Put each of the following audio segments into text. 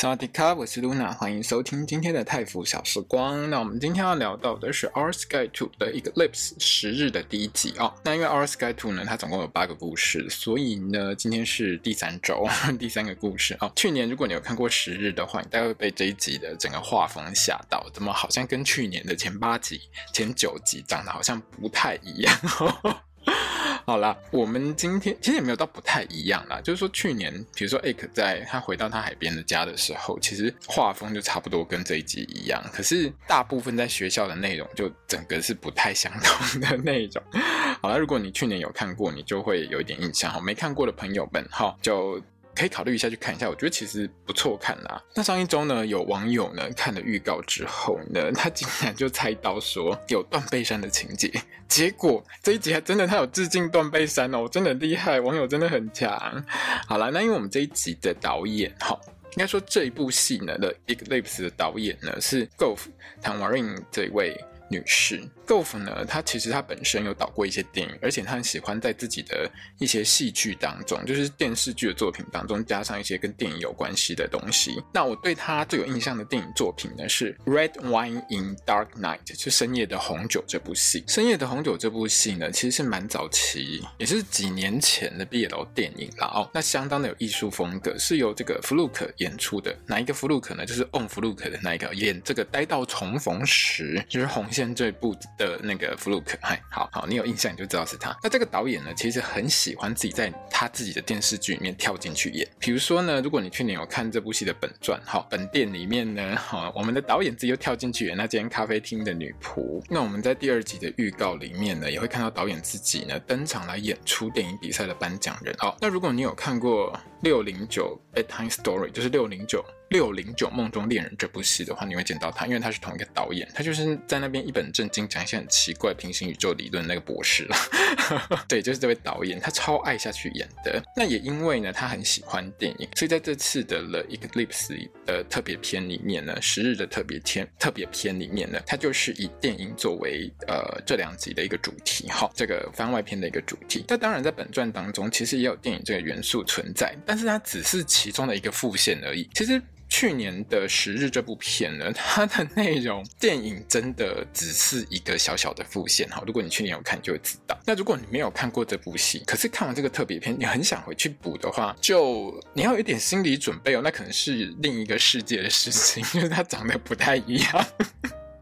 萨瓦迪卡，我是 Luna，欢迎收听今天的泰腐小时光。那我们今天要聊到的是《Our Sky Two》的一个 Lips 十日的第一集哦。那因为《Our Sky Two》呢，它总共有八个故事，所以呢，今天是第三周，第三个故事哦。去年如果你有看过十日的话，你大概会被这一集的整个画风吓到，怎么好像跟去年的前八集、前九集长得好像不太一样？好啦，我们今天其实也没有到不太一样啦，就是说去年，比如说 Ake 在他回到他海边的家的时候，其实画风就差不多跟这一集一样，可是大部分在学校的内容就整个是不太相同的那一种。好了，如果你去年有看过，你就会有一点印象哈，没看过的朋友们哈就。可以考虑一下去看一下，我觉得其实不错看啦。那上一周呢，有网友呢看了预告之后呢，他竟然就猜到说有断背山的情节，结果这一集还真的他有致敬断背山哦，真的厉害，网友真的很强。好了，那因为我们这一集的导演哈，应该说这一部戏呢的 Eclipse 的导演呢是 Golf 唐瓦林这位女士。Golf 呢，他其实他本身有导过一些电影，而且他很喜欢在自己的一些戏剧当中，就是电视剧的作品当中加上一些跟电影有关系的东西。那我对他最有印象的电影作品呢是《Red Wine in Dark Night》，就《深夜的红酒》这部戏。《深夜的红酒》这部戏呢，其实是蛮早期，也是几年前的 BL 电影了哦。那相当的有艺术风格，是由这个弗鲁克演出的。哪一个弗鲁克呢？就是 On 弗鲁克的那一个演这个《待到重逢时》，就是红线这部。的那个弗鲁克，嗨，好好，你有印象你就知道是他。那这个导演呢，其实很喜欢自己在他自己的电视剧里面跳进去演。比如说呢，如果你去年有看这部戏的本传，好，本店里面呢，好，我们的导演自己又跳进去演那间咖啡厅的女仆。那我们在第二集的预告里面呢，也会看到导演自己呢登场来演出电影比赛的颁奖人。好，那如果你有看过六零九 Bedtime Story，就是六零九。六零九梦中恋人这部戏的话，你会见到他，因为他是同一个导演，他就是在那边一本正经讲一些很奇怪平行宇宙理论那个博士了。对，就是这位导演，他超爱下去演的。那也因为呢，他很喜欢电影，所以在这次的了一个 Lips 的特别篇里面呢，十日的特别篇特别篇里面呢，他就是以电影作为呃这两集的一个主题，哈，这个番外篇的一个主题。那当然在本传当中，其实也有电影这个元素存在，但是它只是其中的一个副线而已。其实。去年的十日这部片呢，它的内容电影真的只是一个小小的复现哈。如果你去年有看，就会知道。那如果你没有看过这部戏，可是看完这个特别片，你很想回去补的话，就你要有一点心理准备哦。那可能是另一个世界的事情，因 为它长得不太一样。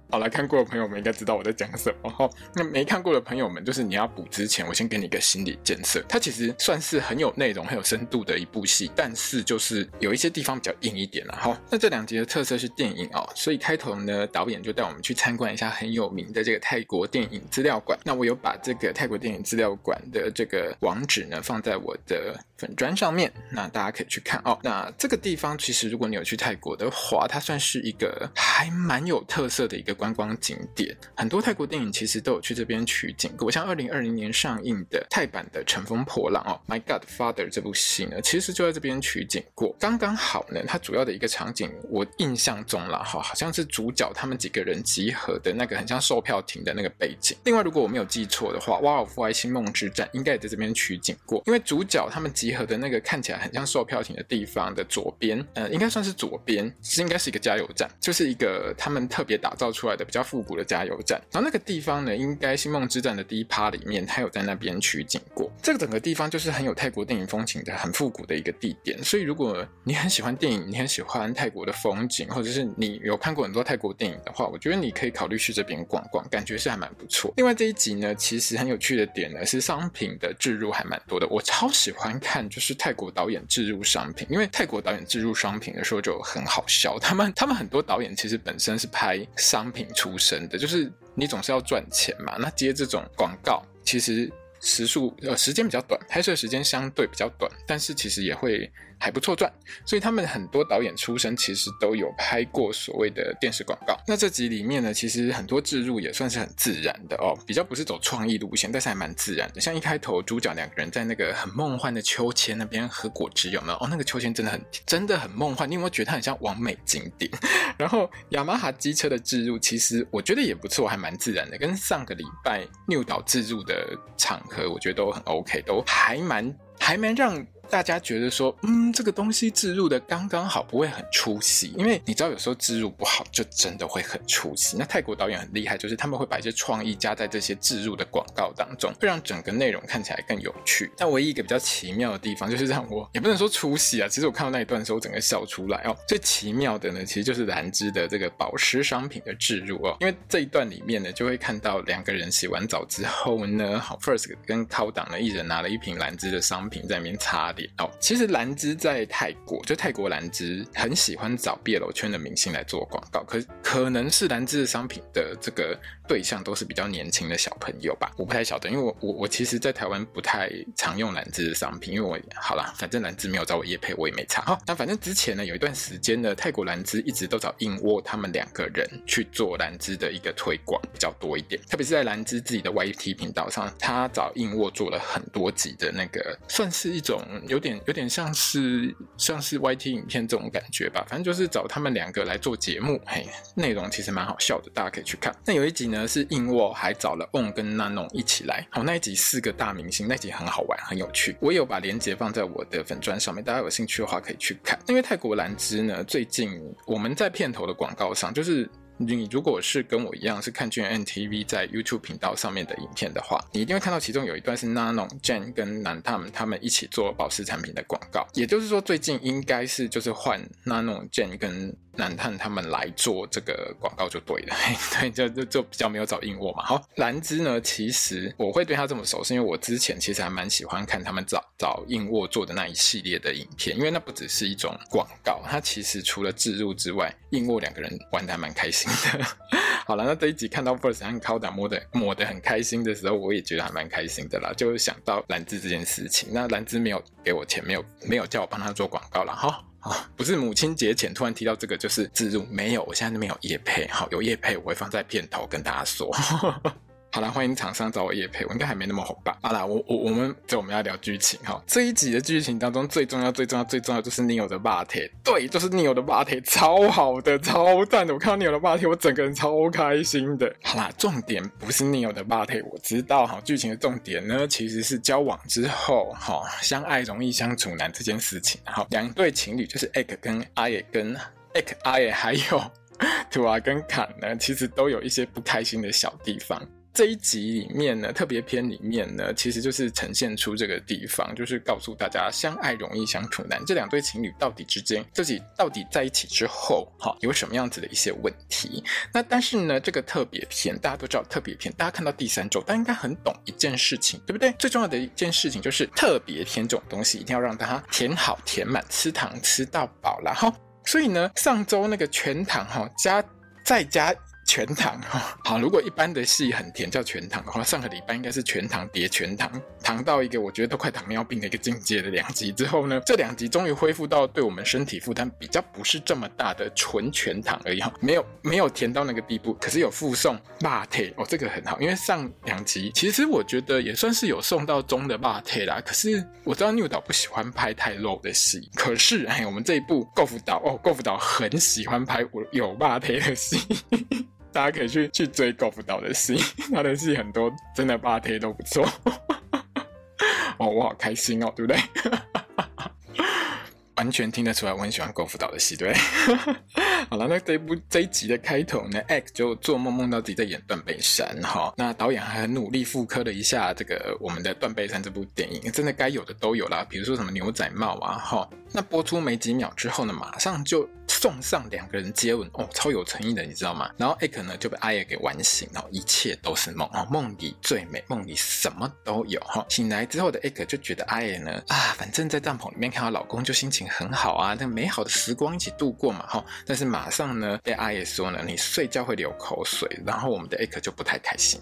好，来看过的朋友们应该知道我在讲什么哈。那没看过的朋友们，就是你要补之前，我先给你一个心理建设。它其实算是很有内容、很有深度的一部戏，但是就是有一些地方比较硬一点了哈。那这两集的特色是电影哦，所以开头呢，导演就带我们去参观一下很有名的这个泰国电影资料馆。那我有把这个泰国电影资料馆的这个网址呢放在我的粉砖上面，那大家可以去看哦。那这个地方其实如果你有去泰国的话，它算是一个还蛮有特色的一个。观光景点，很多泰国电影其实都有去这边取景过。像二零二零年上映的泰版的《乘风破浪》哦，《My Godfather》这部戏呢，其实就在这边取景过。刚刚好呢，它主要的一个场景，我印象中啦，哈，好像是主角他们几个人集合的那个很像售票亭的那个背景。另外，如果我没有记错的话，《瓦尔夫爱星梦之战》应该也在这边取景过。因为主角他们集集合的那个看起来很像售票亭的地方的左边，呃，应该算是左边，是应该是一个加油站，就是一个他们特别打造出来的比较复古的加油站，然后那个地方呢，应该《星梦之战》的第一趴里面，他有在那边取景过。这个整个地方就是很有泰国电影风情的，很复古的一个地点。所以如果你很喜欢电影，你很喜欢泰国的风景，或者是你有看过很多泰国电影的话，我觉得你可以考虑去这边逛逛，感觉是还蛮不错。另外这一集呢，其实很有趣的点呢，是商品的置入还蛮多的。我超喜欢看看就是泰国导演置入商品，因为泰国导演置入商品的时候就很好笑。他们他们很多导演其实本身是拍商品出。身的，就是你总是要赚钱嘛。那接这种广告，其实时数呃时间比较短，拍摄时间相对比较短，但是其实也会还不错赚，所以他们很多导演出身其实都有拍过所谓的电视广告。那这集里面呢，其实很多置入也算是很自然的哦，比较不是走创意路线，但是还蛮自然的。像一开头主角两个人在那个很梦幻的秋千那边喝果汁，有没有？哦，那个秋千真的很真的很梦幻，你有没有觉得它很像完美景点？然后雅马哈机车的置入，其实我觉得也不错，还蛮自然的，跟上个礼拜 NIU 导置入的场合，我觉得都很 OK，都还蛮还蛮让。大家觉得说，嗯，这个东西置入的刚刚好，不会很出戏，因为你知道有时候置入不好，就真的会很出戏。那泰国导演很厉害，就是他们会把一些创意加在这些置入的广告当中，会让整个内容看起来更有趣。但唯一一个比较奇妙的地方，就是让我也不能说出戏啊，其实我看到那一段的时候，我整个笑出来哦。最奇妙的呢，其实就是兰芝的这个保湿商品的置入哦，因为这一段里面呢，就会看到两个人洗完澡之后呢，好，First 跟靠档呢，一人拿了一瓶兰芝的商品在那边擦。哦，其实兰芝在泰国，就泰国兰芝很喜欢找 BL 圈的明星来做广告，可可能是兰芝的商品的这个对象都是比较年轻的小朋友吧，我不太晓得，因为我我我其实，在台湾不太常用兰芝的商品，因为我好啦，反正兰芝没有找我叶配，我也没查。好，那反正之前呢，有一段时间呢，泰国兰芝一直都找硬卧他们两个人去做兰芝的一个推广比较多一点，特别是在兰芝自己的 YT 频道上，他找硬卧做了很多集的那个，算是一种。有点有点像是像是 YT 影片这种感觉吧，反正就是找他们两个来做节目，嘿，内容其实蛮好笑的，大家可以去看。那有一集呢是硬卧还找了 On 跟 Nano 一起来，好，那一集四个大明星，那一集很好玩，很有趣。我有把链接放在我的粉砖上面，大家有兴趣的话可以去看。因为泰国兰芝呢，最近我们在片头的广告上就是。你如果是跟我一样是看 GMMTV 在 YouTube 频道上面的影片的话，你一定会看到其中有一段是 Nanon、Jen 跟南他们他们一起做保湿产品的广告。也就是说，最近应该是就是换 Nanon、Jen 跟南探他们来做这个广告就对了，对，就就就比较没有找硬卧嘛。好，兰芝呢，其实我会对他这么熟，是因为我之前其实还蛮喜欢看他们找找硬卧做的那一系列的影片，因为那不只是一种广告，它其实除了置入之外，硬卧两个人玩得还蛮开心的。好了，那这一集看到 First 和 Koda 摸的摸得很开心的时候，我也觉得还蛮开心的啦，就想到兰芝这件事情。那兰芝没有给我钱，没有没有叫我帮他做广告了哈。不是母亲节前突然提到这个就是自入，没有，我现在都没有夜配。好，有夜配我会放在片头跟大家说。好啦，欢迎厂商找我业配，我应该还没那么红吧？好啦，我我我们这我们要聊剧情哈。这一集的剧情当中最重要、最重要、最重要就是 NIO 的肉体，对，就是 NIO 的肉体，超好的、超赞的。我看到 NIO 的肉体，我整个人超开心的。好啦，重点不是 NIO 的肉体，我知道哈。剧情的重点呢，其实是交往之后哈，相爱容易相处难这件事情。好，两对情侣就是 Ek 跟阿野跟 Ek 阿野还有图瓦跟坎呢，其实都有一些不开心的小地方。这一集里面呢，特别篇里面呢，其实就是呈现出这个地方，就是告诉大家相爱容易相处难。这两对情侣到底之间自己到底在一起之后，哈，有什么样子的一些问题？那但是呢，这个特别篇大家都知道，特别篇大家看到第三周，大家应该很懂一件事情，对不对？最重要的一件事情就是特别篇这种东西一定要让大家填好填满，吃糖吃到饱，然后所以呢，上周那个全糖哈加再加。全糖哈，好，如果一般的戏很甜叫全糖的话，上个礼拜应该是全糖叠全糖，糖到一个我觉得都快糖尿病的一个境界的两集之后呢，这两集终于恢复到对我们身体负担比较不是这么大的纯全糖而已哈，没有没有甜到那个地步，可是有附送辣贴哦，这个很好，因为上两集其实我觉得也算是有送到中的辣贴啦，可是我知道 new 导不喜欢拍太 low 的戏，可是 哎，我们这一部构辅导哦，构辅导很喜欢拍我有辣贴的戏。大家可以去去追郭富导的戏，他的戏很多，真的八贴都不错。哦，我好开心哦，对不对？完全听得出来，我很喜欢郭富导的戏，对。好了，那这一部这一集的开头呢，X 就做梦梦到自己在演断背山哈。那导演还很努力复刻了一下这个我们的断背山这部电影，真的该有的都有啦，比如说什么牛仔帽啊哈。那播出没几秒之后呢，马上就送上两个人接吻哦，超有诚意的，你知道吗？然后 Ek 呢就被阿野给玩醒，然后一切都是梦哦，梦里最美，梦里什么都有哈。醒来之后的 Ek 就觉得阿野呢啊，反正在帐篷里面看到老公就心情很好啊，那美好的时光一起度过嘛哈。但是马上呢被阿野说呢，你睡觉会流口水，然后我们的 Ek 就不太开心。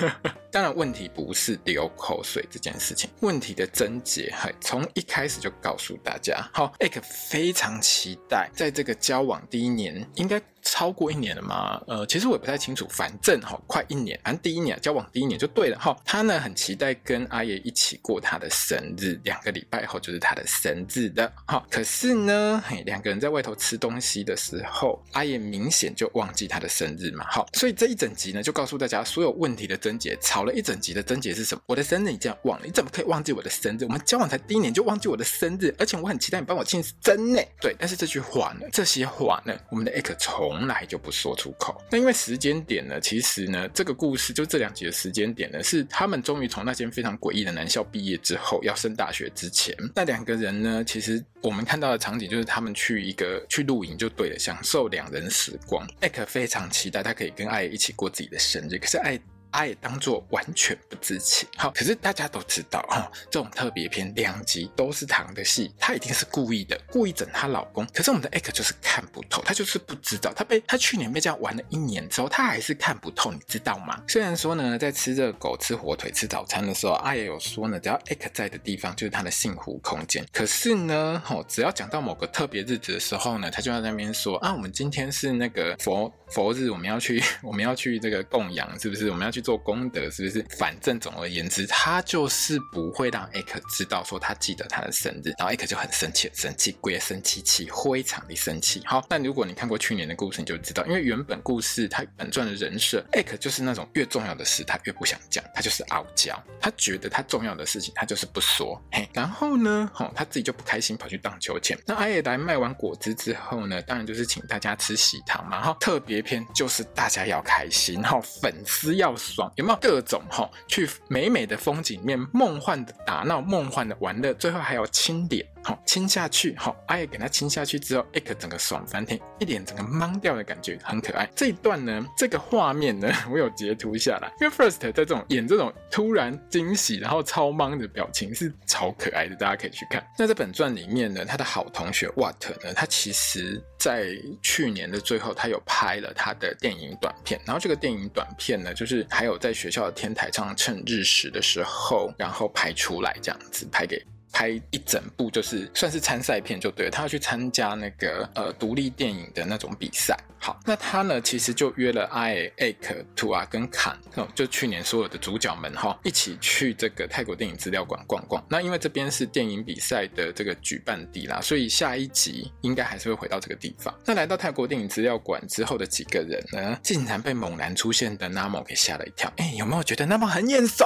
当然问题不是流口水这件事情，问题的症结嘿，从一开始就告诉大家，好，Egg 非常期待在这个交往第一年应该。超过一年了吗？呃，其实我也不太清楚，反正哈，快一年，反正第一年交往第一年就对了哈。他呢很期待跟阿爷一起过他的生日，两个礼拜后就是他的生日的哈。可是呢，嘿，两个人在外头吃东西的时候，阿爷明显就忘记他的生日嘛。好，所以这一整集呢就告诉大家所有问题的症结，吵了一整集的症结是什么？我的生日你竟然忘了，你怎么可以忘记我的生日？我们交往才第一年就忘记我的生日，而且我很期待你帮我庆生呢。对，但是这句话呢，这些话呢，我们的 Egg 从从来就不说出口。那因为时间点呢，其实呢，这个故事就这两集的时间点呢，是他们终于从那间非常诡异的男校毕业之后，要升大学之前。那两个人呢，其实我们看到的场景就是他们去一个去露营就对了，享受两人时光。艾克非常期待他可以跟艾一起过自己的生日，可是艾。他也当做完全不知情。好，可是大家都知道哈，这种特别篇两集都是糖的戏，他一定是故意的，故意整她老公。可是我们的 Egg 就是看不透，他就是不知道，他被他去年被这样玩了一年之后，他还是看不透，你知道吗？虽然说呢，在吃热狗、吃火腿、吃早餐的时候，阿也有说呢，只要 Egg 在的地方就是他的幸福空间。可是呢，吼，只要讲到某个特别日子的时候呢，他就在那边说啊，我们今天是那个佛佛日，我们要去，我们要去这个供养，是不是？我们要去。做功德是不是？反正总而言之，他就是不会让艾克知道说他记得他的生日，然后艾克就很生气，生气，鬼生气气，非常的生气。好，但如果你看过去年的故事，你就知道，因为原本故事他本传的人设，艾克就是那种越重要的事他越不想讲，他就是傲娇，他觉得他重要的事情他就是不说。嘿，然后呢，吼，他自己就不开心，跑去荡秋千。那阿爷来卖完果汁之后呢，当然就是请大家吃喜糖嘛。哈，特别篇就是大家要开心，哈，粉丝要。爽有没有各种哈？去美美的风景面，梦幻的打闹，梦幻的玩乐，最后还有清点。好，亲下去，好，阿爷给他亲下去之后，艾克整个爽翻天，一脸整个懵掉的感觉，很可爱。这一段呢，这个画面呢，我有截图下来，因为 First 在这种演这种突然惊喜，然后超懵的表情是超可爱的，大家可以去看。那在本传里面呢，他的好同学 What 呢，他其实在去年的最后，他有拍了他的电影短片，然后这个电影短片呢，就是还有在学校的天台上趁日食的时候，然后拍出来这样子拍给。拍一整部就是算是参赛片就对了，他要去参加那个呃独立电影的那种比赛。好，那他呢其实就约了艾、艾克、图啊跟坎，就去年所有的主角们哈一起去这个泰国电影资料馆逛逛。那因为这边是电影比赛的这个举办地啦，所以下一集应该还是会回到这个地方。那来到泰国电影资料馆之后的几个人呢，竟然被猛然出现的 Namo 给吓了一跳。哎，有没有觉得 Namo 很眼熟？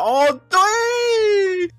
对。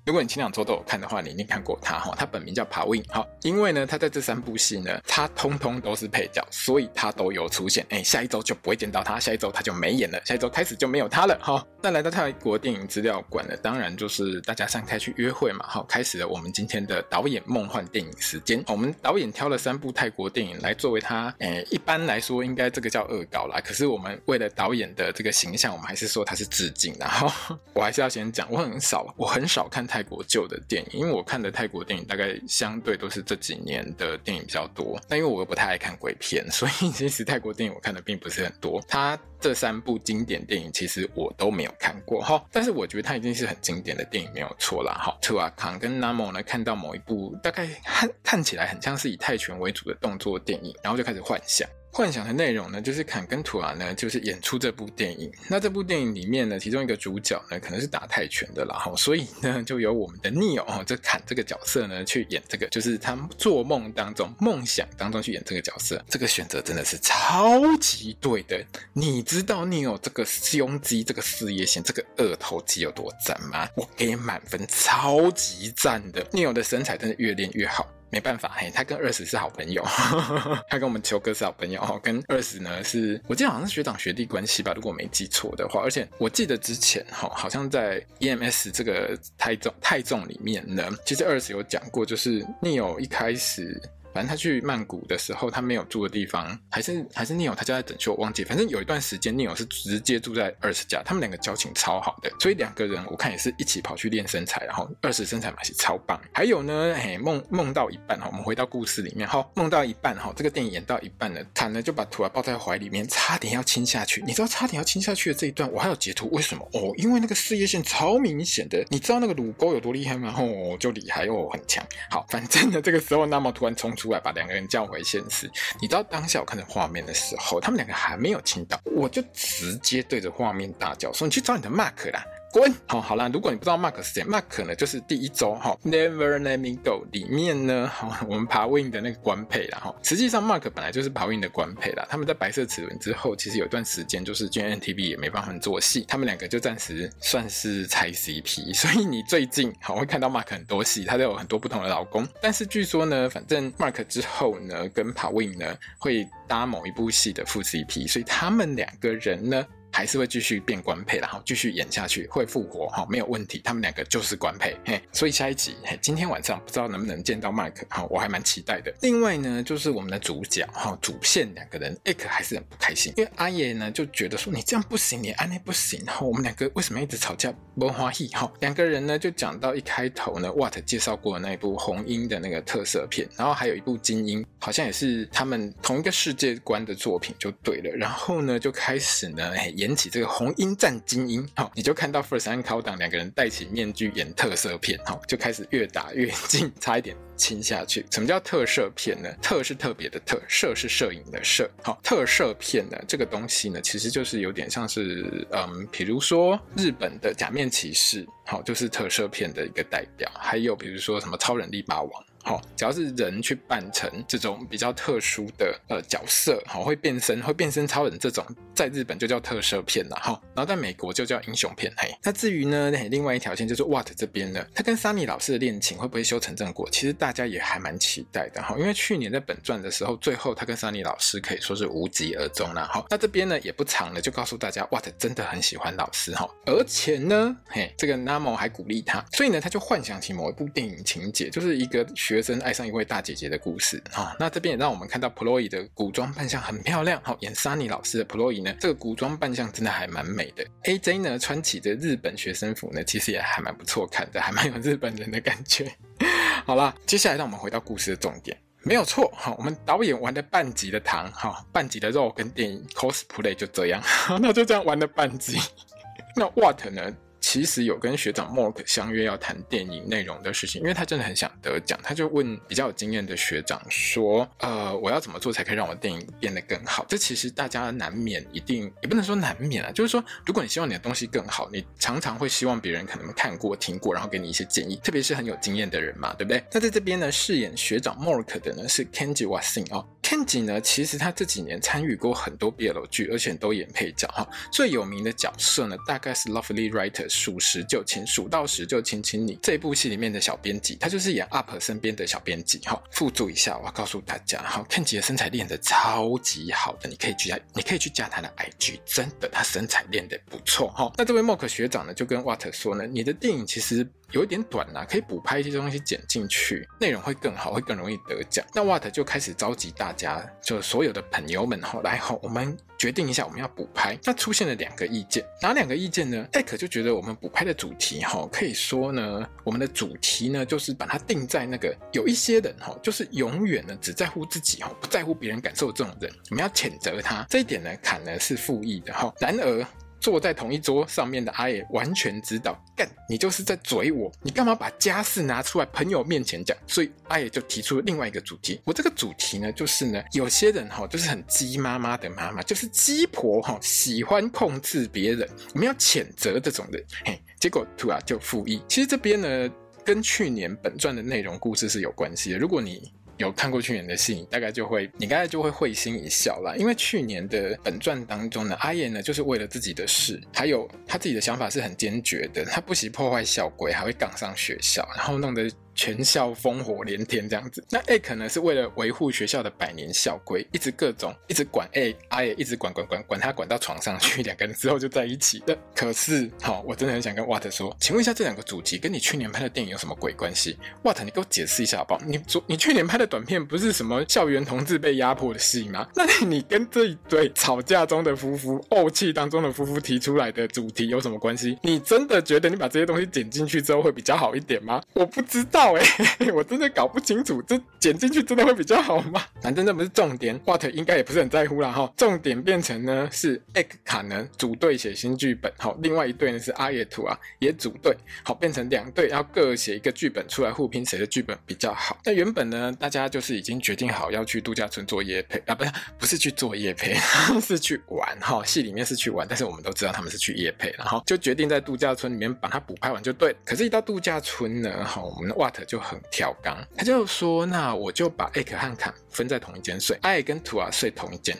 如果你前两周都有看的话，你一定看过他哈。他本名叫 Pawin 哈，因为呢，他在这三部戏呢，他通通都是配角，所以他都有出现。哎，下一周就不会见到他，下一周他就没演了，下一周开始就没有他了哈。那来到泰国电影资料馆呢，当然就是大家散开去约会嘛。好，开始了我们今天的导演梦幻电影时间。我们导演挑了三部泰国电影来作为他，诶，一般来说应该这个叫恶搞啦。可是我们为了导演的这个形象，我们还是说他是致敬。然后我还是要先讲，我很少，我很少。看泰国旧的电影，因为我看的泰国电影大概相对都是这几年的电影比较多。但因为我又不太爱看鬼片，所以其实泰国电影我看的并不是很多。他这三部经典电影其实我都没有看过哈，但是我觉得它已经是很经典的电影没有错啦。哈。特阿康跟 Namo 呢，看到某一部大概看看起来很像是以泰拳为主的动作电影，然后就开始幻想。幻想的内容呢，就是坎跟图兰呢，就是演出这部电影。那这部电影里面呢，其中一个主角呢，可能是打泰拳的啦，哈，所以呢，就由我们的 Neo 哦，这坎这个角色呢，去演这个，就是他做梦当中、梦想当中去演这个角色。这个选择真的是超级对的。你知道 Neo 这个胸肌、这个事业线、这个二头肌有多赞吗？我给满分，超级赞的。Neo 的身材真的越练越好。没办法，嘿，他跟二十是好朋友，他跟我们球哥是好朋友，跟二十呢是，我记得好像是学长学弟关系吧，如果我没记错的话。而且我记得之前哈，好像在 EMS 这个太重太重里面呢，其实二十有讲过，就是 Neo 一开始反正他去曼谷的时候，他没有住的地方，还是还是 Neil 他家在等秀，我忘记。反正有一段时间，Neil 是直接住在 Earth 家，他们两个交情超好的，所以两个人我看也是一起跑去练身材，然后 Earth 身材嘛是超棒。还有呢，嘿，梦梦到一半哈，我们回到故事里面哈，梦到一半哈，这个电影演到一半了，坦呢就把图啊抱在怀里面，差点要亲下去。你知道差点要亲下去的这一段，我还有截图，为什么？哦，因为那个事业线超明显的，你知道那个乳沟有多厉害吗？哦，就厉害哦，很强。好，反正呢，这个时候那么突然冲出来，把两个人叫回现实。你知道当下我看着画面的时候，他们两个还没有亲到，我就直接对着画面大叫说：“你去找你的 Mark 啦！”滚！好，好啦，如果你不知道 Mark 是谁，Mark 呢就是第一周哈，Never Let Me Go 里面呢，我们爬 Win 的那个官配啦哈。实际上 Mark 本来就是爬 Win 的官配啦。他们在白色齿轮之后，其实有一段时间就是 g n t v 也没办法做戏，他们两个就暂时算是拆 CP。所以你最近好会看到 Mark 很多戏，他都有很多不同的老公。但是据说呢，反正 Mark 之后呢，跟爬 Win 呢会搭某一部戏的副 CP，所以他们两个人呢。还是会继续变官配，然后继续演下去，会复活哈，没有问题。他们两个就是官配，嘿，所以下一集，嘿，今天晚上不知道能不能见到 Mark，哈，我还蛮期待的。另外呢，就是我们的主角哈，主线两个人，Egg 还是很不开心，因为阿爷呢就觉得说你这样不行，你安内不行，然后，我们两个为什么一直吵架？不欢喜哈，两个人呢就讲到一开头呢，What 介绍过的那一部红鹰的那个特色片，然后还有一部精英，好像也是他们同一个世界观的作品，就对了。然后呢就开始呢，演起这个红鹰战精英，好，你就看到 First 和 Countdown 两个人戴起面具演特摄片，好，就开始越打越近，差一点亲下去。什么叫特摄片呢？特是特别的特，摄是摄影的摄。好，特摄片呢，这个东西呢，其实就是有点像是，嗯，比如说日本的假面骑士，好，就是特摄片的一个代表。还有比如说什么超人力霸王。好，只要是人去扮成这种比较特殊的呃角色，好，会变身，会变身超人这种，在日本就叫特摄片了哈，然后在美国就叫英雄片。嘿，那至于呢，另外一条线就是 What 这边呢，他跟 Sunny 老师的恋情会不会修成正果？其实大家也还蛮期待的哈，因为去年在本传的时候，最后他跟 Sunny 老师可以说是无疾而终了哈。那这边呢也不长了，就告诉大家 What 真的很喜欢老师哈，而且呢，嘿，这个 Namo 还鼓励他，所以呢，他就幻想起某一部电影情节，就是一个。学生爱上一位大姐姐的故事啊，那这边也让我们看到 Ploy 的古装扮相很漂亮。好，演 Sunny 老师的 Ploy 呢，这个古装扮相真的还蛮美的。AJ 呢，穿起的日本学生服呢，其实也还蛮不错看的，还蛮有日本人的感觉。好啦，接下来让我们回到故事的重点，没有错。哈，我们导演玩了半集的糖，哈，半集的肉跟电影 cosplay 就这样，那就这样玩了半集。那 What 呢？其实有跟学长 Mork 相约要谈电影内容的事情，因为他真的很想得奖，他就问比较有经验的学长说：“呃，我要怎么做才可以让我电影变得更好？”这其实大家难免一定也不能说难免啊，就是说，如果你希望你的东西更好，你常常会希望别人可能看过、听过，然后给你一些建议，特别是很有经验的人嘛，对不对？那在这边呢，饰演学长 Mork 的呢是 Kenji Wasing 哦。Kenji 呢，其实他这几年参与过很多 BL 剧，而且都演配角哈。最有名的角色呢，大概是 Lovely Writers 数十就亲，数到十就亲亲你这部戏里面的小编辑，他就是演 UP 身边的小编辑哈。附注一下，我要告诉大家哈，Kenji 的身材练得超级好的，你可以去加，你可以去加他的 IG，真的他身材练得不错哈。那这位 Mork 学长呢，就跟 Watt 说呢，你的电影其实。有一点短啦，可以补拍一些东西剪进去，内容会更好，会更容易得奖。那 Watt 就开始召集大家，就所有的朋友们哈，来哈，我们决定一下我们要补拍。那出现了两个意见，哪两个意见呢？艾可就觉得我们补拍的主题哈，可以说呢，我们的主题呢就是把它定在那个有一些人哈，就是永远呢只在乎自己哈，不在乎别人感受的这种人，我们要谴责他。这一点呢，坎呢是负意的哈。然而。坐在同一桌上面的阿野完全知道，干你就是在嘴我，你干嘛把家事拿出来朋友面前讲？所以阿野就提出了另外一个主题。我这个主题呢，就是呢，有些人哈，就是很鸡妈妈的妈妈，就是鸡婆哈，喜欢控制别人，我们要谴责这种人。嘿，结果突然就附议。其实这边呢，跟去年本传的内容故事是有关系的。如果你有看过去年的戏，大概就会，你大概就会会心一笑啦。因为去年的本传当中呢，阿燕呢就是为了自己的事，还有他自己的想法是很坚决的，他不惜破坏校规，还会杠上学校，然后弄得全校烽火连天这样子。那 A 可能是为了维护学校的百年校规，一直各种一直管 A，阿也一直管管管管他管到床上去，两个人之后就在一起的。可是，好，我真的很想跟 Wat 说，请问一下，这两个主题跟你去年拍的电影有什么鬼关系？Watt，你给我解释一下好不好？你昨你去年拍的短片不是什么校园同志被压迫的戏吗？那你跟这一对吵架中的夫妇、怄气当中的夫妇提出来的主题有什么关系？你真的觉得你把这些东西剪进去之后会比较好一点吗？我不知道哎、我真的搞不清楚，这剪进去真的会比较好吗？反正这不是重点，Watt 应该也不是很在乎啦哈。重点变成呢是 Egg 卡呢组队写新剧本，好，另外一队呢是阿野图啊也组队，好，变成两队要各写一个剧本出来互拼，谁的剧本比较好？那原本呢大家就是已经决定好要去度假村做夜配啊，不是不是去做夜配，是去玩哈。戏里面是去玩，但是我们都知道他们是去夜配，然后就决定在度假村里面把它补拍完就对。可是，一到度假村呢，哈，我们的就很挑缸，他就说：“那我就把 Egg 和坎分在同一间睡，爱跟图啊睡同一间。”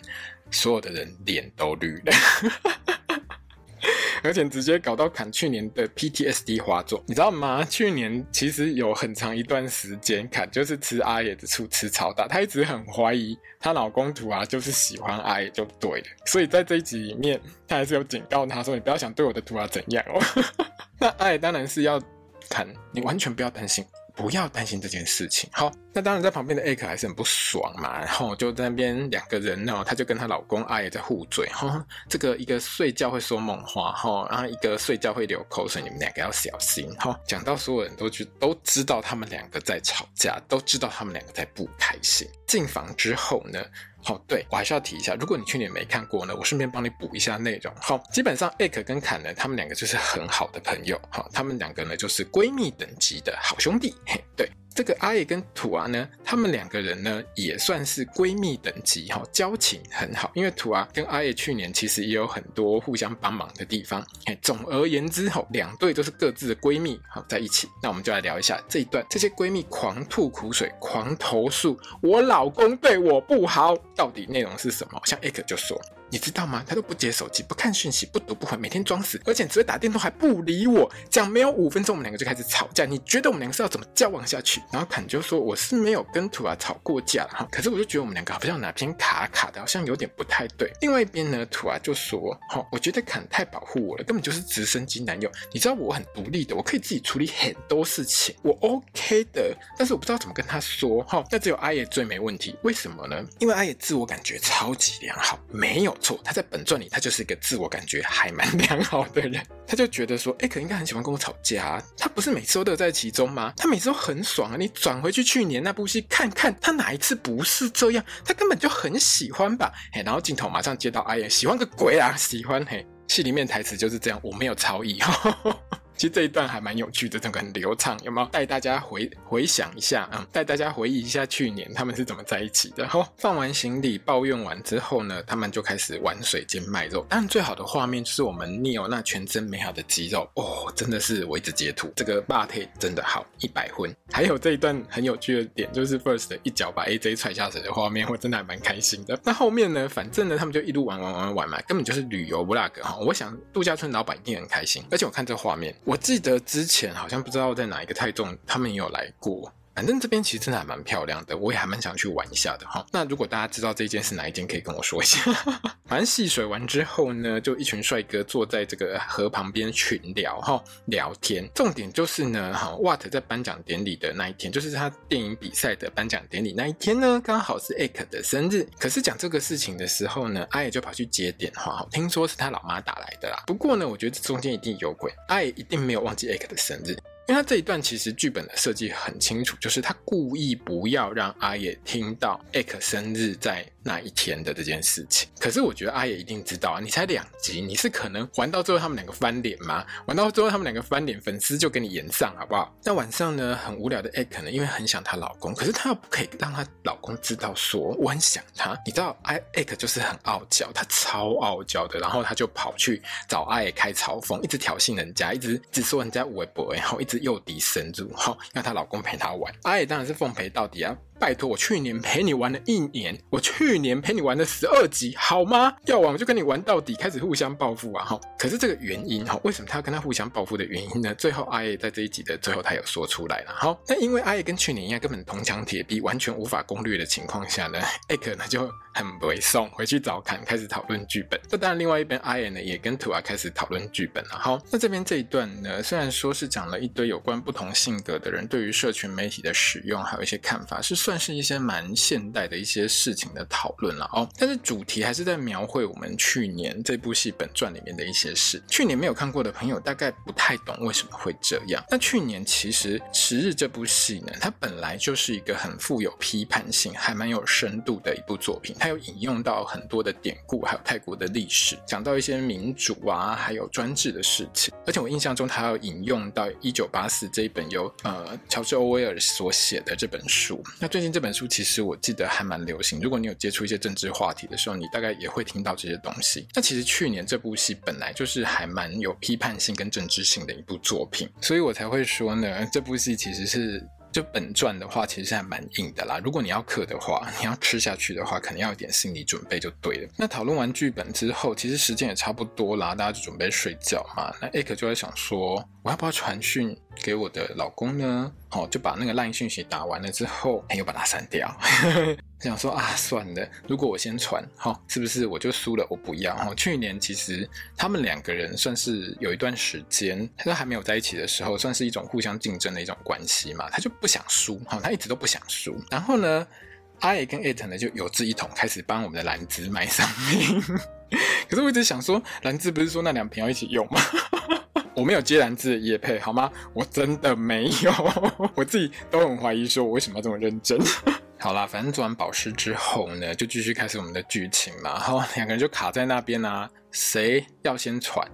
所有的人脸都绿了。而且直接搞到坎去年的 PTSD 发作，你知道吗？去年其实有很长一段时间，坎就是吃阿野的醋吃超大，她一直很怀疑她老公图啊就是喜欢阿野就对了。所以在这一集里面，她还是有警告他说：“你不要想对我的图啊怎样哦。”那爱当然是要坎，你完全不要担心。不要担心这件事情。好，那当然在旁边的艾克还是很不爽嘛，然后就在那边两个人呢，她就跟她老公阿也在互嘴哈。这个一个睡觉会说梦话哈，然后一个睡觉会流口水，你们两个要小心哈。讲到所有人都去都知道他们两个在吵架，都知道他们两个在不开心。进房之后呢？好，对，我还是要提一下，如果你去年没看过呢，我顺便帮你补一下内容。好，基本上艾克跟坎呢，他们两个就是很好的朋友。哈，他们两个呢就是闺蜜等级的好兄弟。嘿，对。这个阿野跟土啊呢，他们两个人呢也算是闺蜜等级哈，交情很好。因为土啊跟阿野去年其实也有很多互相帮忙的地方。哎，总而言之哈，两对都是各自的闺蜜好在一起。那我们就来聊一下这一段，这些闺蜜狂吐苦水，狂投诉我老公对我不好，到底内容是什么？像艾克就说。你知道吗？他都不接手机，不看讯息，不读不回，每天装死，而且只会打电话还不理我。讲没有五分钟，我们两个就开始吵架。你觉得我们两个是要怎么交往下去？然后坎就说：“我是没有跟图啊吵过架哈，可是我就觉得我们两个好像哪边卡卡的，好像有点不太对。”另外一边呢，图啊就说：“哈，我觉得坎太保护我了，根本就是直升机男友。你知道我很独立的，我可以自己处理很多事情，我 OK 的。但是我不知道怎么跟他说哈。那只有阿野最没问题，为什么呢？因为阿野自我感觉超级良好，没有。错，他在本传里，他就是一个自我感觉还蛮良好的人。他就觉得说，哎，可应该很喜欢跟我吵架。他不是每次都乐在其中吗？他每次都很爽啊。你转回去去年那部戏看看，他哪一次不是这样？他根本就很喜欢吧。嘿，然后镜头马上接到哎呀，喜欢个鬼啊，喜欢嘿。戏里面台词就是这样，我没有超意。其实这一段还蛮有趣的，整个很流畅，有没有带大家回回想一下啊？带、大家回忆一下去年他们是怎么在一起的。好，放完行李抱怨完之后呢，他们就开始玩水兼卖肉。当然，最好的画面就是我们 Neo 那全真美好的肌肉哦，真的是我一直截图，这个 body 真的好一百分。还有这一段很有趣的点，就是 First 一脚把 AJ 踹下水的画面，我真的还蛮开心的。那后面呢，反正呢，他们就一路玩玩玩玩嘛，根本就是旅游 vlog 哈。我想度假村老板一定很开心，而且我看这画面。我记得之前好像不知道在哪一个泰重，他们也有来过。反正这边其实真的还蛮漂亮的，我也还蛮想去玩一下的哈。那如果大家知道这间是哪一间，可以跟我说一下。反正戏水完之后呢，就一群帅哥坐在这个河旁边群聊哈，聊天。重点就是呢，哈，What 在颁奖典礼的那一天，就是他电影比赛的颁奖典礼那一天呢，刚好是 Egg 的生日。可是讲这个事情的时候呢，阿野就跑去接电话，听说是他老妈打来的啦。不过呢，我觉得这中间一定有鬼，阿野一定没有忘记 Egg 的生日。因为他这一段其实剧本的设计很清楚，就是他故意不要让阿野听到艾克生日在那一天的这件事情。可是我觉得阿野一定知道啊，你才两集，你是可能玩到最后他们两个翻脸吗？玩到最后他们两个翻脸，粉丝就给你演上好不好？那晚上呢，很无聊的 Egg 呢，因为很想她老公，可是她又不可以让她老公知道说我很想他。你知道，艾，Egg 就是很傲娇，他超傲娇的，然后他就跑去找阿野开嘲讽，一直挑衅人家，一直一直说人家微博，然后一直。诱敌深入，好，让她老公陪她玩。阿野当然是奉陪到底啊！拜托，我去年陪你玩了一年，我去去年陪你玩了十二集，好吗？要玩我就跟你玩到底，开始互相报复啊！哈，可是这个原因哈，为什么他要跟他互相报复的原因呢？最后阿叶在这一集的最后，他有说出来了。好，那因为阿叶跟去年一样，根本铜墙铁壁，完全无法攻略的情况下呢，艾克呢就很猥送回去找坎，开始讨论剧本。那当然，另外一边阿叶呢也跟图啊开始讨论剧本了。好，那这边这一段呢，虽然说是讲了一堆有关不同性格的人对于社群媒体的使用，还有一些看法，是算是一些蛮现代的一些事情的讨论了哦。但是主题还是在描绘我们去年这部戏本传里面的一些事。去年没有看过的朋友大概不太懂为什么会这样。那去年其实《十日》这部戏呢，它本来就是一个很富有批判性、还蛮有深度的一部作品。它有引用到很多的典故，还有泰国的历史，讲到一些民主啊，还有专制的事情。而且我印象中，它有引用到《一九八四》这一本由呃乔治·欧威尔所写的这本书。那最近这本书其实我记得还蛮流行。如果你有接触一些政治话题的时候，你大概也会听到这些东西。那其实去年这部戏本来就是还蛮有批判性跟政治性的一部作品，所以我才会说呢，这部戏其实是。就本传的话，其实还蛮硬的啦。如果你要刻的话，你要吃下去的话，可能要一点心理准备就对了。那讨论完剧本之后，其实时间也差不多啦，大家就准备睡觉嘛。那艾克就在想说，我要不要传讯给我的老公呢？好，就把那个烂讯息打完了之后，又把它删掉。想说啊，算了，如果我先传，哈，是不是我就输了？我不要哈。去年其实他们两个人算是有一段时间，他都还没有在一起的时候，算是一种互相竞争的一种关系嘛。他就不想输，哈，他一直都不想输。然后呢，阿野跟艾特呢就有志一同，开始帮我们的兰芝买商品。可是我一直想说，兰芝不是说那两瓶要一起用吗？我没有接兰芝的业配，好吗？我真的没有，我自己都很怀疑，说我为什么要这么认真。好啦，反正做完保湿之后呢，就继续开始我们的剧情嘛。然后两个人就卡在那边啊，谁要先传，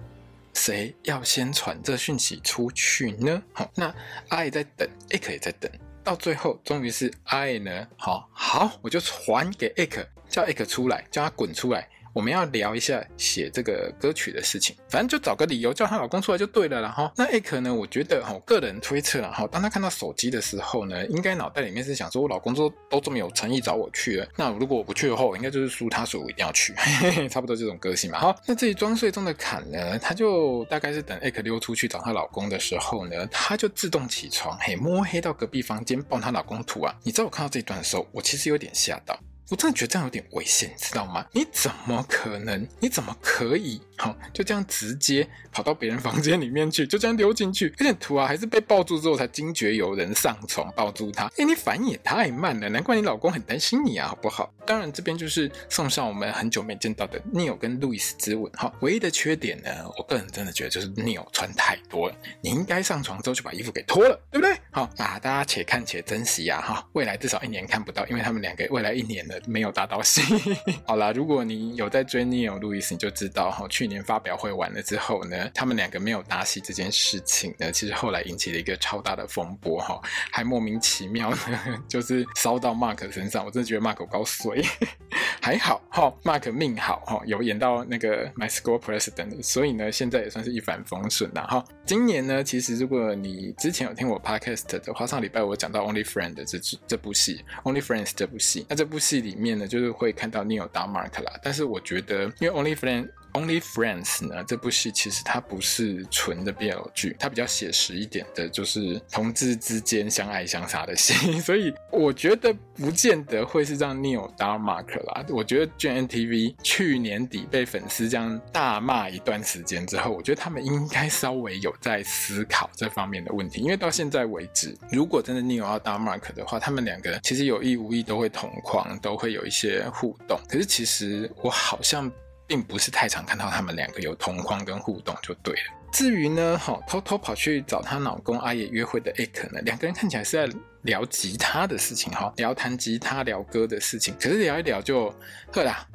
谁要先传这讯息出去呢？好，那阿姨在等，艾克也在等，到最后终于是阿姨呢，好好，我就传给艾克，叫艾克出来，叫他滚出来。我们要聊一下写这个歌曲的事情，反正就找个理由叫她老公出来就对了啦哈。那艾可呢？我觉得哈，个人推测了哈，当她看到手机的时候呢，应该脑袋里面是想说，我老公都都这么有诚意找我去了，那如果我不去的话，我应该就是输他，所以我一定要去，嘿嘿，差不多这种个性嘛。好，那至于装睡中的坎呢，他就大概是等艾可溜出去找她老公的时候呢，他就自动起床，嘿，摸黑到隔壁房间抱她老公吐啊。你知道我看到这一段的时候，我其实有点吓到。我真的觉得这样有点危险，你知道吗？你怎么可能？你怎么可以？好，就这样直接跑到别人房间里面去，就这样溜进去。而且图啊，还是被抱住之后才惊觉有人上床抱住他。哎，你反应也太慢了，难怪你老公很担心你啊，好不好？当然，这边就是送上我们很久没见到的 Neil 跟 Louis 之吻。哈，唯一的缺点呢，我个人真的觉得就是 Neil 穿太多了。你应该上床之后就把衣服给脱了，对不对？好啊，大家且看且珍惜呀，哈，未来至少一年看不到，因为他们两个未来一年呢。没有搭到戏。好啦，如果你有在追 Neil 路易斯，你就知道哈，去年发表会完了之后呢，他们两个没有搭戏这件事情呢，其实后来引起了一个超大的风波哈，还莫名其妙呢，就是烧到 Mark 身上。我真的觉得 Mark 高衰，还好哈，Mark 命好哈，有演到那个 My School President，所以呢，现在也算是一帆风顺啦哈。今年呢，其实如果你之前有听我 Podcast 的话，上礼拜我讲到 Only Friend 这这部戏，Only Friends 这部戏，那这部戏里面呢，就是会看到 Neil 打 Mark 啦。但是我觉得，因为 Only Friend Only Friends 呢，这部戏其实它不是纯的 BL 剧，它比较写实一点的，就是同志之间相爱相杀的戏，所以我觉得不见得会是让 Neil 打 Mark 啦。我觉得 gmtv 去年底被粉丝这样大骂一段时间之后，我觉得他们应该稍微有在思考这方面的问题，因为到现在为止，如果真的 Neil 要打 Mark 的话，他们两个其实有意无意都会同框，都会有一些互动。可是其实我好像。并不是太常看到他们两个有同框跟互动就对了。至于呢，好偷偷跑去找她老公阿野约会的艾可呢，两个人看起来是在聊吉他的事情哈，聊弹吉他、聊歌的事情。可是聊一聊就，呵啦，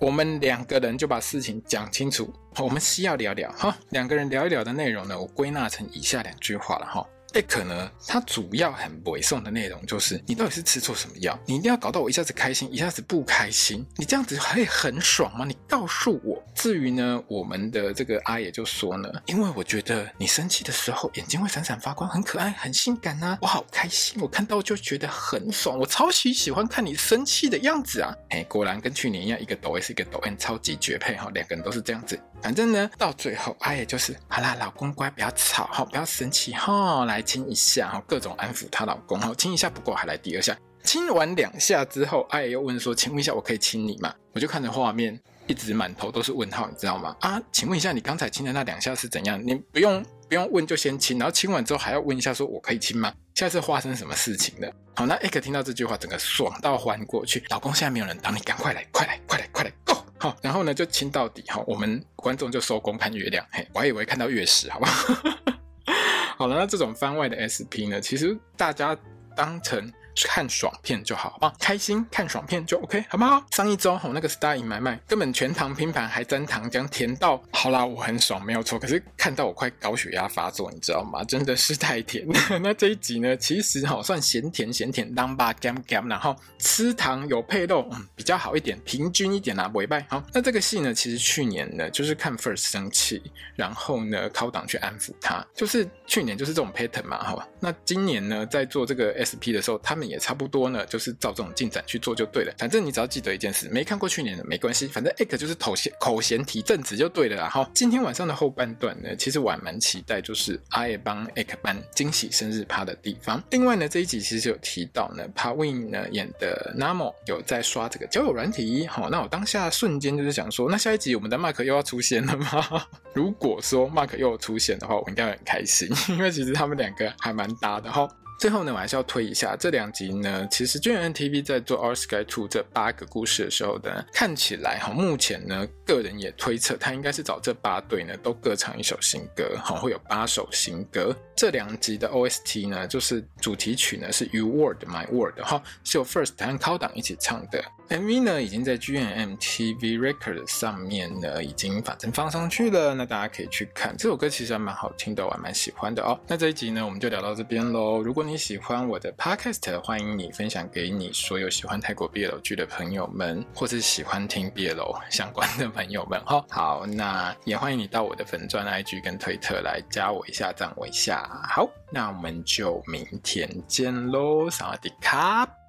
我们两个人就把事情讲清楚。我们需要聊聊哈，两个人聊一聊的内容呢，我归纳成以下两句话了哈。艾可呢，他主要很委送的内容就是，你到底是吃错什么药？你一定要搞到我一下子开心，一下子不开心，你这样子会很爽吗？你告诉我。至于呢，我们的这个阿爷就说呢，因为我觉得你生气的时候眼睛会闪闪发光，很可爱，很性感啊，我好开心，我看到就觉得很爽，我超级喜欢看你生气的样子啊。哎，果然跟去年一样，一个抖 S，一个抖 N，超级绝配哈，两个人都是这样子。反正呢，到最后阿爷就是，好啦，老公乖，不要吵哈，不要生气哈，来亲一下哈，各种安抚她老公哈，亲一下不够还来第二下，亲完两下之后，阿爷又问说，请问一下，我可以亲你吗？我就看着画面。一直满头都是问号，你知道吗？啊，请问一下，你刚才亲的那两下是怎样？你不用不用问就先亲，然后亲完之后还要问一下，说我可以亲吗？现在是发生什么事情了？好，那艾克听到这句话，整个爽到翻过去。老公，现在没有人挡你，赶快来，快来，快来，快来，Go！好，然后呢就亲到底。好，我们观众就收工看月亮。嘿，我还以为看到月食，好不好？好了，那这种番外的 SP 呢，其实大家当成。看爽片就好，啊，开心看爽片就 OK，好不好？上一周吼那个 Star in My Mind 根本全糖拼盘还沾糖浆，甜到好啦，我很爽没有错。可是看到我快高血压发作，你知道吗？真的是太甜。那这一集呢，其实好算咸甜咸甜，当吧 gam gam，然后吃糖有配肉，嗯，比较好一点，平均一点啦，尾拜。好，那这个戏呢，其实去年呢就是看 First 生气，然后呢靠档去安抚他，就是去年就是这种 pattern 嘛，好吧？那今年呢在做这个 SP 的时候，他们。也差不多呢，就是照这种进展去做就对了。反正你只要记得一件事，没看过去年的没关系，反正 Egg 就是口嫌口嫌提正直就对了啦。哈，今天晚上的后半段呢，其实我还蛮期待，就是阿爷帮 Egg 办惊喜生日趴的地方。另外呢，这一集其实有提到呢，Pawin 呢演的 Namo 有在刷这个交友软体。好，那我当下瞬间就是想说，那下一集我们的 Mark 又要出现了吗？如果说 Mark 又出现的话，我应该很开心，因为其实他们两个还蛮搭的哈。最后呢，我还是要推一下这两集呢。其实 GMMTV 在做《Our Sky Two》这八个故事的时候呢，看起来哈，目前呢，个人也推测他应该是找这八对呢，都各唱一首新歌，哈，会有八首新歌。这两集的 OST 呢，就是主题曲呢是《You Word My Word》哈，是由 First 和靠档一起唱的。MV 呢已经在 GMMTV Record 上面呢已经反正放上去了，那大家可以去看这首歌，其实还蛮好听的，我还蛮喜欢的哦。那这一集呢，我们就聊到这边喽。如果你喜欢我的 Podcast，欢迎你分享给你所有喜欢泰国 BL 剧的朋友们，或是喜欢听 BL 相关的朋友们哈。好，那也欢迎你到我的粉钻 IG 跟推特来加我一下，赞我一下。好，那我们就明天见喽，萨瓦迪卡。